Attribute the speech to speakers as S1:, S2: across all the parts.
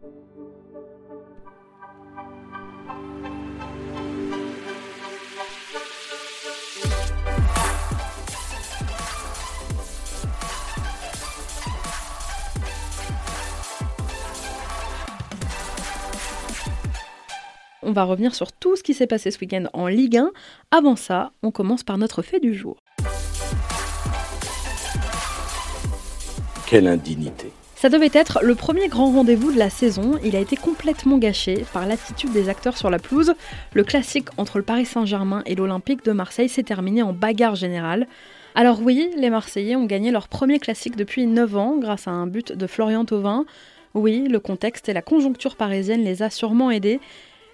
S1: On va revenir sur tout ce qui s'est passé ce week-end en Ligue 1. Avant ça, on commence par notre fait du jour.
S2: Quelle indignité.
S1: Ça devait être le premier grand rendez-vous de la saison. Il a été complètement gâché par l'attitude des acteurs sur la pelouse. Le classique entre le Paris Saint-Germain et l'Olympique de Marseille s'est terminé en bagarre générale. Alors oui, les Marseillais ont gagné leur premier classique depuis 9 ans grâce à un but de Florian Thauvin. Oui, le contexte et la conjoncture parisienne les a sûrement aidés,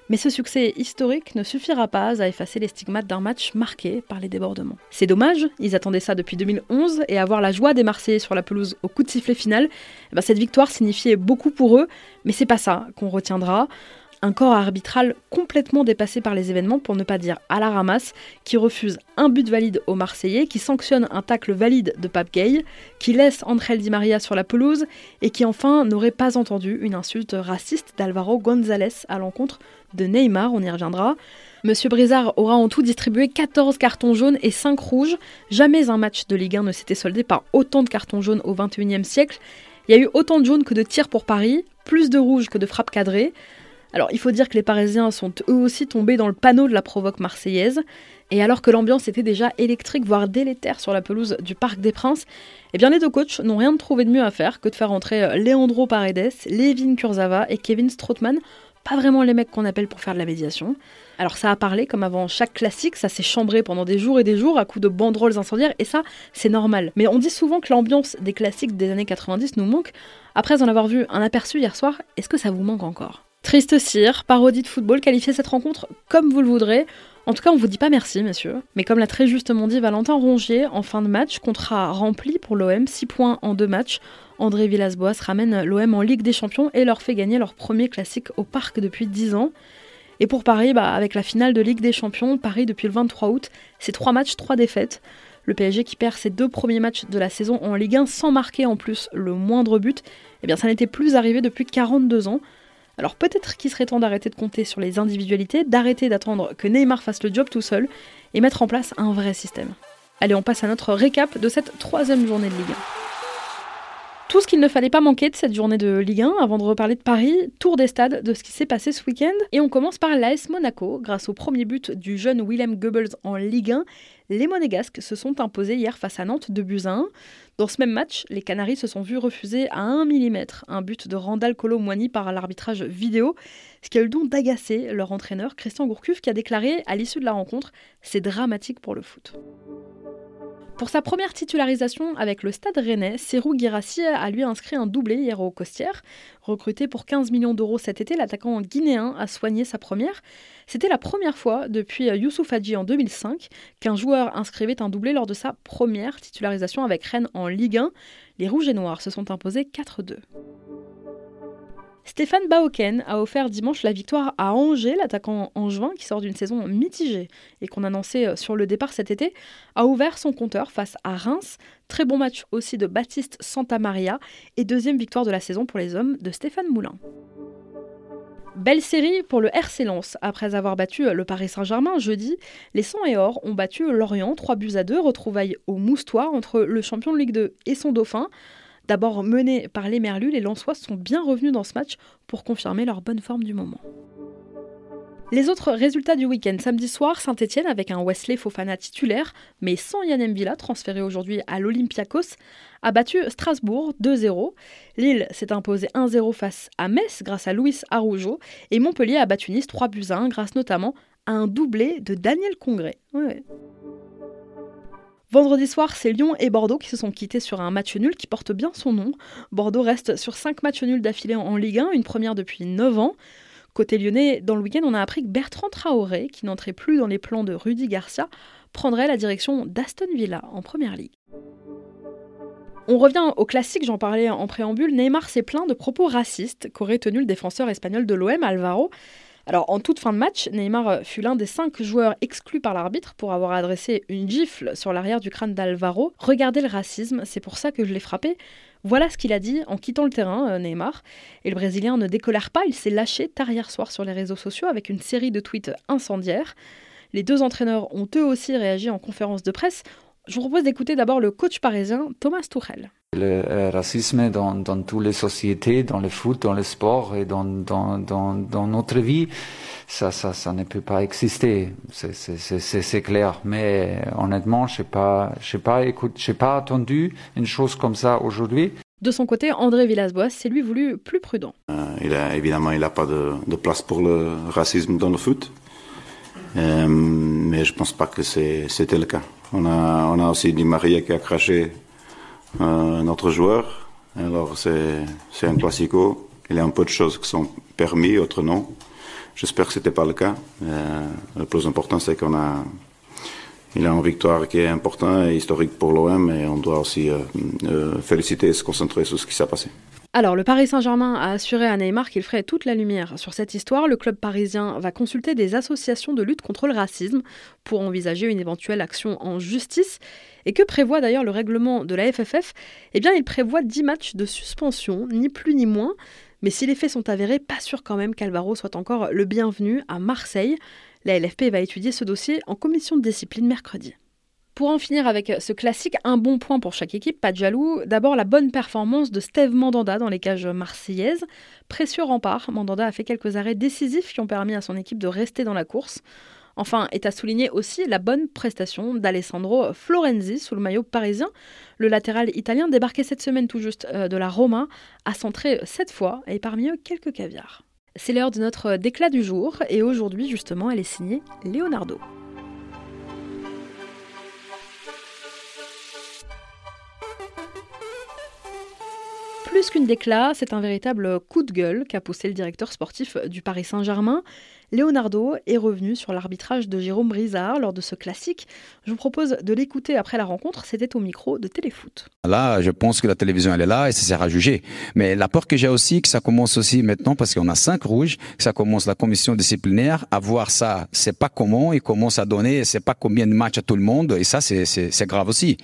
S1: mais ce succès historique ne suffira pas à effacer les stigmates d'un match marqué par les débordements. C'est dommage, ils attendaient ça depuis 2011 et avoir la joie des Marseillais sur la pelouse au coup de sifflet final, eh ben, cette victoire signifiait beaucoup pour eux, mais c'est pas ça qu'on retiendra un corps arbitral complètement dépassé par les événements, pour ne pas dire à la ramasse, qui refuse un but valide aux Marseillais, qui sanctionne un tacle valide de Pape Gay, qui laisse André Di Maria sur la pelouse, et qui enfin n'aurait pas entendu une insulte raciste d'Alvaro González à l'encontre de Neymar, on y reviendra. Monsieur Brizard aura en tout distribué 14 cartons jaunes et 5 rouges. Jamais un match de Ligue 1 ne s'était soldé par autant de cartons jaunes au XXIe siècle. Il y a eu autant de jaunes que de tirs pour Paris, plus de rouges que de frappes cadrées. Alors il faut dire que les Parisiens sont eux aussi tombés dans le panneau de la provoque marseillaise. Et alors que l'ambiance était déjà électrique, voire délétère sur la pelouse du Parc des Princes, eh bien les deux coachs n'ont rien trouvé de mieux à faire que de faire entrer euh, Leandro Paredes, Levin Kurzava et Kevin Strootman, pas vraiment les mecs qu'on appelle pour faire de la médiation. Alors ça a parlé comme avant chaque classique, ça s'est chambré pendant des jours et des jours à coups de banderoles incendiaires et ça c'est normal. Mais on dit souvent que l'ambiance des classiques des années 90 nous manque. Après en avoir vu un aperçu hier soir, est-ce que ça vous manque encore? Triste cire, parodie de football, qualifiez cette rencontre comme vous le voudrez. En tout cas, on vous dit pas merci, messieurs. Mais comme l'a très justement dit Valentin Rongier, en fin de match, contrat rempli pour l'OM, 6 points en deux matchs. André Villas-Boas ramène l'OM en Ligue des Champions et leur fait gagner leur premier classique au parc depuis 10 ans. Et pour Paris, bah, avec la finale de Ligue des Champions, Paris depuis le 23 août, c'est 3 matchs, 3 défaites. Le PSG qui perd ses deux premiers matchs de la saison en Ligue 1 sans marquer en plus le moindre but, eh bien ça n'était plus arrivé depuis 42 ans. Alors peut-être qu'il serait temps d'arrêter de compter sur les individualités, d'arrêter d'attendre que Neymar fasse le job tout seul et mettre en place un vrai système. Allez, on passe à notre récap de cette troisième journée de Ligue 1. Tout ce qu'il ne fallait pas manquer de cette journée de Ligue 1 avant de reparler de Paris, tour des stades de ce qui s'est passé ce week-end. Et on commence par l'AS Monaco, grâce au premier but du jeune Willem Goebbels en Ligue 1. Les Monégasques se sont imposés hier face à Nantes de buts 1. Dans ce même match, les Canaries se sont vus refuser à 1 mm un but de Randall Colomwani par l'arbitrage vidéo, ce qui a eu le don d'agacer leur entraîneur Christian Gourcuff qui a déclaré à l'issue de la rencontre C'est dramatique pour le foot. Pour sa première titularisation avec le Stade Rennais, Serou Girassi a lui inscrit un doublé hier au Costières. Recruté pour 15 millions d'euros cet été, l'attaquant guinéen a soigné sa première. C'était la première fois depuis Youssouf Hadji en 2005 qu'un joueur inscrivait un doublé lors de sa première titularisation avec Rennes en Ligue 1. Les Rouges et Noirs se sont imposés 4-2. Stéphane Bauken a offert dimanche la victoire à Angers, l'attaquant angevin qui sort d'une saison mitigée et qu'on annonçait euh, sur le départ cet été, a ouvert son compteur face à Reims. Très bon match aussi de Baptiste Santamaria et deuxième victoire de la saison pour les hommes de Stéphane Moulin. Belle série pour le RC Lens. Après avoir battu le Paris Saint-Germain jeudi, les 100 et Or ont battu Lorient 3 buts à 2, retrouvailles au moustoir entre le champion de Ligue 2 et son dauphin. D'abord menés par les Merlus, les Lensois sont bien revenus dans ce match pour confirmer leur bonne forme du moment. Les autres résultats du week-end, samedi soir, Saint-Etienne avec un Wesley Fofana titulaire, mais sans Yann Mbila, transféré aujourd'hui à l'Olympiakos, a battu Strasbourg 2-0. Lille s'est imposé 1-0 face à Metz grâce à Luis Aroujo, et Montpellier a battu Nice 3 1 grâce notamment à un doublé de Daniel Congré. Vendredi soir, c'est Lyon et Bordeaux qui se sont quittés sur un match nul qui porte bien son nom. Bordeaux reste sur 5 matchs nuls d'affilée en Ligue 1, une première depuis 9 ans. Côté lyonnais, dans le week-end, on a appris que Bertrand Traoré, qui n'entrait plus dans les plans de Rudy Garcia, prendrait la direction d'Aston Villa en Première Ligue. On revient au classique, j'en parlais en préambule, Neymar s'est plaint de propos racistes qu'aurait tenu le défenseur espagnol de l'OM, Alvaro. Alors, en toute fin de match, Neymar fut l'un des cinq joueurs exclus par l'arbitre pour avoir adressé une gifle sur l'arrière du crâne d'Alvaro. Regardez le racisme, c'est pour ça que je l'ai frappé. Voilà ce qu'il a dit en quittant le terrain, euh, Neymar. Et le Brésilien ne décolère pas, il s'est lâché tard hier soir sur les réseaux sociaux avec une série de tweets incendiaires. Les deux entraîneurs ont eux aussi réagi en conférence de presse. Je vous propose d'écouter d'abord le coach parisien Thomas Tuchel.
S3: Le euh, racisme dans, dans toutes les sociétés, dans le foot, dans le sport et dans, dans, dans, dans notre vie, ça, ça, ça ne peut pas exister. C'est clair. Mais honnêtement, je n'ai pas, pas, écoute, pas attendu une chose comme ça aujourd'hui.
S1: De son côté, André Villas-Boas s'est lui voulu plus prudent.
S4: Euh, il a, évidemment, il n'a pas de, de, place pour le racisme dans le foot. Euh, mais je ne pense pas que c'était le cas. On a, aussi Di Maria qui a craché euh, notre joueur. Alors c'est un classico. Il y a un peu de choses qui sont permis, autres non. J'espère que ce n'était pas le cas. Euh, le plus important, c'est qu'on a, il a une victoire qui est importante et historique pour l'OM et on doit aussi euh, féliciter et se concentrer sur ce qui s'est passé.
S1: Alors, le Paris Saint-Germain a assuré à Neymar qu'il ferait toute la lumière sur cette histoire. Le club parisien va consulter des associations de lutte contre le racisme pour envisager une éventuelle action en justice. Et que prévoit d'ailleurs le règlement de la FFF Eh bien, il prévoit 10 matchs de suspension, ni plus ni moins. Mais si les faits sont avérés, pas sûr quand même qu'Alvaro soit encore le bienvenu à Marseille. La LFP va étudier ce dossier en commission de discipline mercredi. Pour en finir avec ce classique, un bon point pour chaque équipe, pas de jaloux. D'abord la bonne performance de Steve Mandanda dans les cages marseillaises. Précieux rempart, Mandanda a fait quelques arrêts décisifs qui ont permis à son équipe de rester dans la course. Enfin, est à souligner aussi la bonne prestation d'Alessandro Florenzi sous le maillot parisien. Le latéral italien débarqué cette semaine tout juste euh, de la Roma a centré sept fois et parmi eux quelques caviars. C'est l'heure de notre déclat du jour et aujourd'hui justement elle est signée Leonardo. Plus qu'une déclat, c'est un véritable coup de gueule qu'a poussé le directeur sportif du Paris Saint-Germain. Leonardo est revenu sur l'arbitrage de Jérôme Brizard lors de ce classique. Je vous propose de l'écouter après la rencontre, c'était au micro de Téléfoot.
S5: Là, je pense que la télévision, elle est là et ça sert à juger. Mais la peur que j'ai aussi, que ça commence aussi maintenant, parce qu'on a cinq rouges, que ça commence la commission disciplinaire à voir ça, c'est pas comment, ils commencent à donner, c'est pas combien de matchs à tout le monde, et ça, c'est grave aussi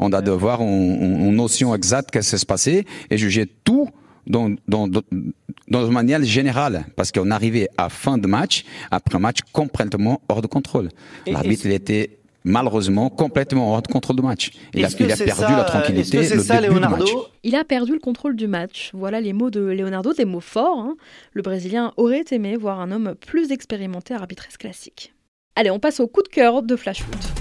S5: on doit devoir une, notion exacte qu'est-ce qui s'est passé et juger tout dans, dans, dans, une manière générale, parce qu'on arrivait à fin de match, après un match complètement hors de contrôle. L'arbitre, il était malheureusement complètement hors de contrôle de match. Il a, il a perdu la tranquillité, le ça, début Leonardo du match.
S1: Il a perdu le contrôle du match. Voilà les mots de Leonardo, des mots forts. Hein. Le Brésilien aurait aimé voir un homme plus expérimenté à arbitresse classique. Allez, on passe au coup de cœur de Flash Foot.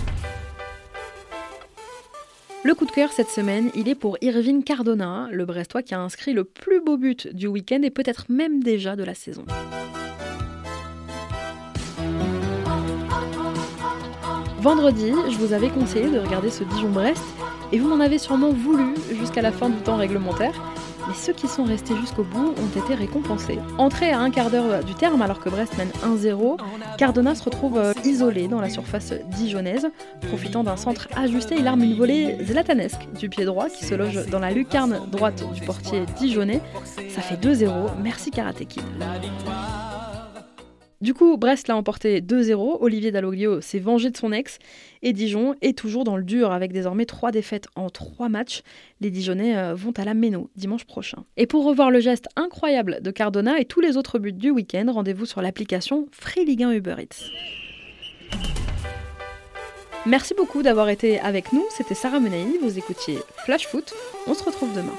S1: Le coup de cœur cette semaine, il est pour Irving Cardona, le Brestois qui a inscrit le plus beau but du week-end et peut-être même déjà de la saison. Vendredi, je vous avais conseillé de regarder ce Dijon-Brest et vous m'en avez sûrement voulu jusqu'à la fin du temps réglementaire mais ceux qui sont restés jusqu'au bout ont été récompensés. Entré à un quart d'heure du terme alors que Brest mène 1-0, Cardona se retrouve euh, isolé dans la surface dijonnaise. Profitant d'un centre ajusté, il arme une volée zlatanesque du pied droit qui se loge dans la lucarne droite du portier dijonnais. Ça fait 2-0, merci Karate Kid. Du coup, Brest l'a emporté 2-0. Olivier Dalloglio s'est vengé de son ex. Et Dijon est toujours dans le dur avec désormais trois défaites en trois matchs. Les Dijonnais euh, vont à la Méno dimanche prochain. Et pour revoir le geste incroyable de Cardona et tous les autres buts du week-end, rendez-vous sur l'application Free Ligue 1 Uber Eats. Merci beaucoup d'avoir été avec nous. C'était Sarah Menei. Vous écoutiez Flash Foot. On se retrouve demain.